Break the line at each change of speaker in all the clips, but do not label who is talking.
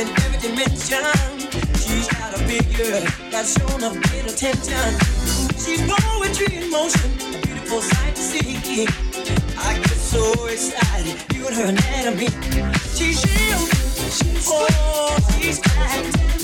in every dimension. She's got a figure that's shown up in attention. She's poetry in motion, a beautiful sight to see. I get so excited, you and her anatomy. She's you, she's oh, she's acting.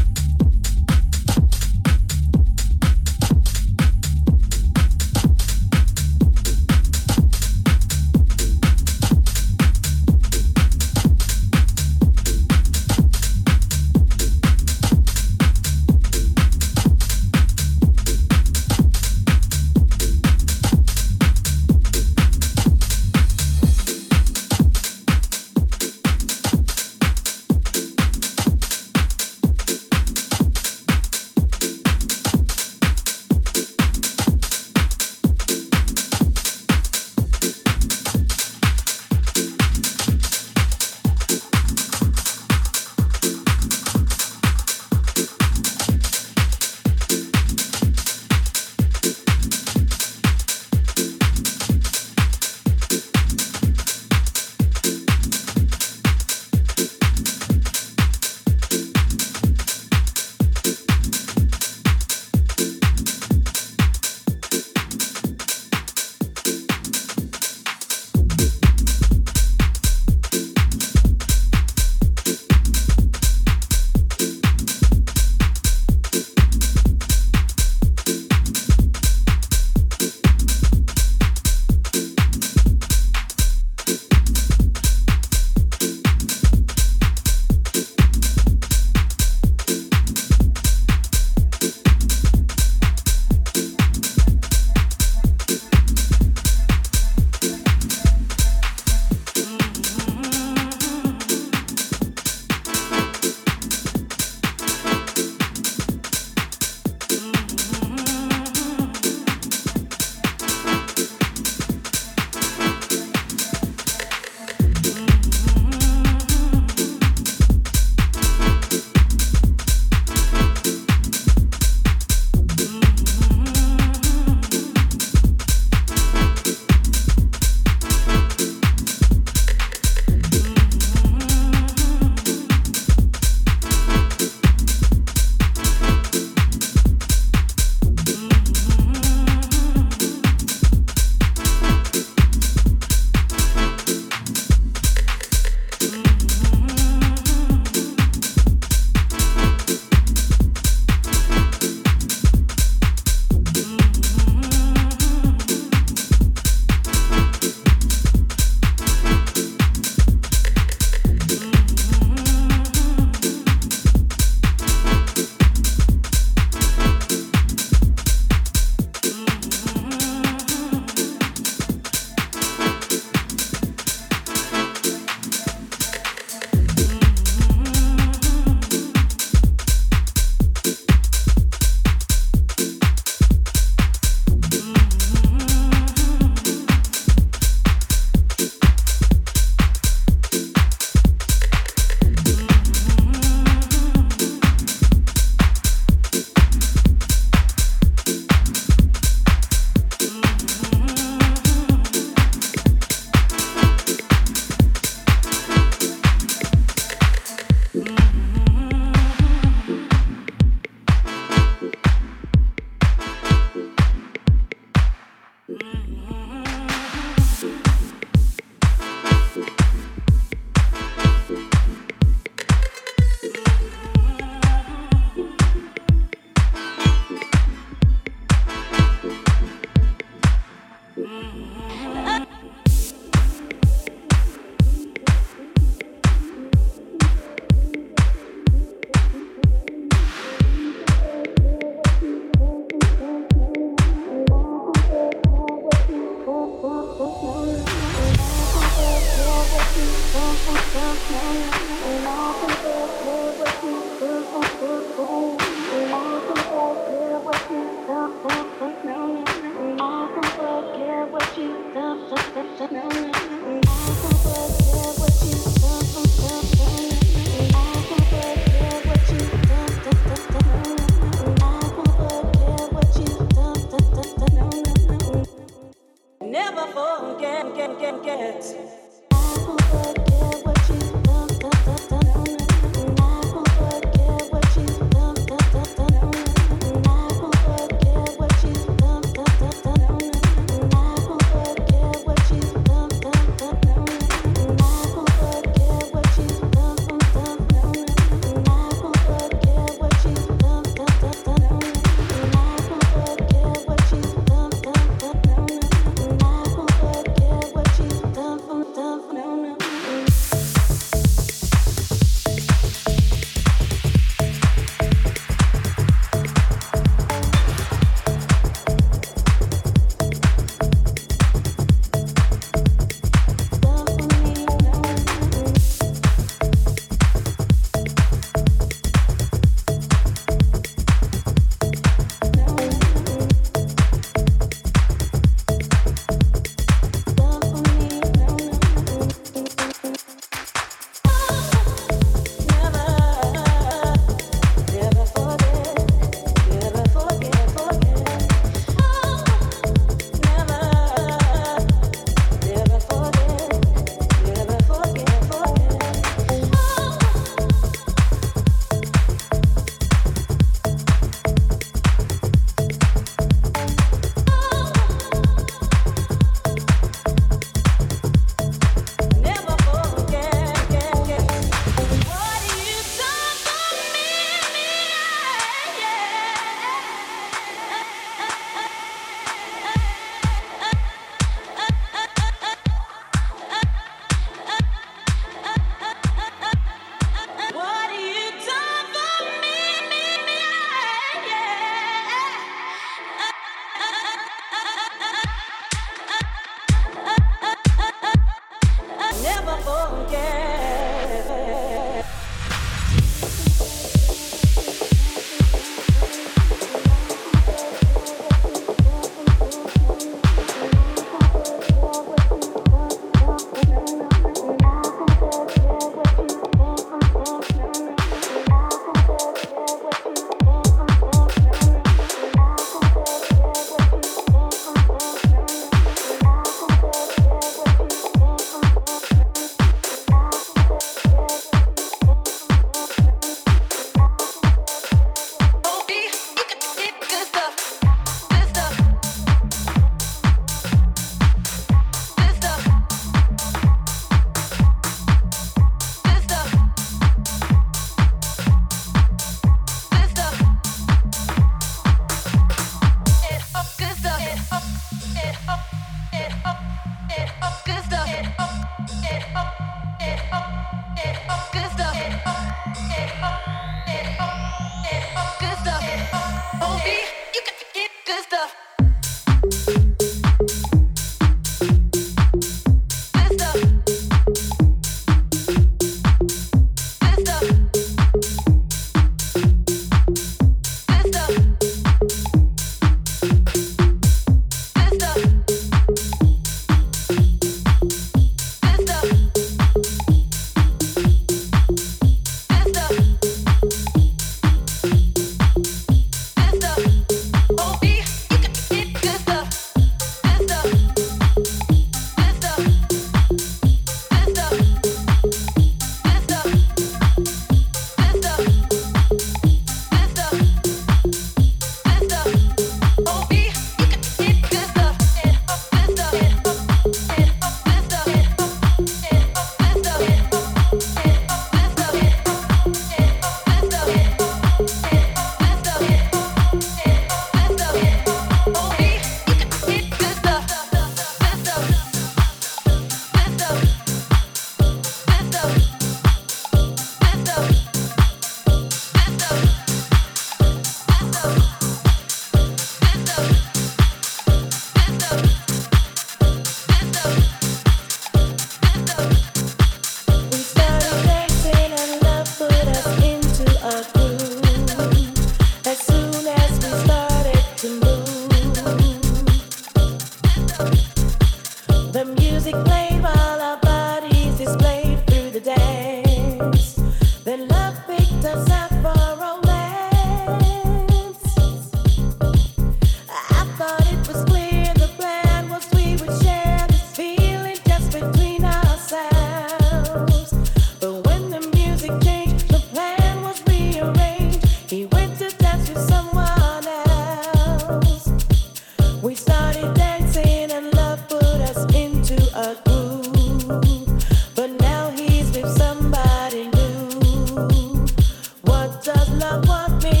love what me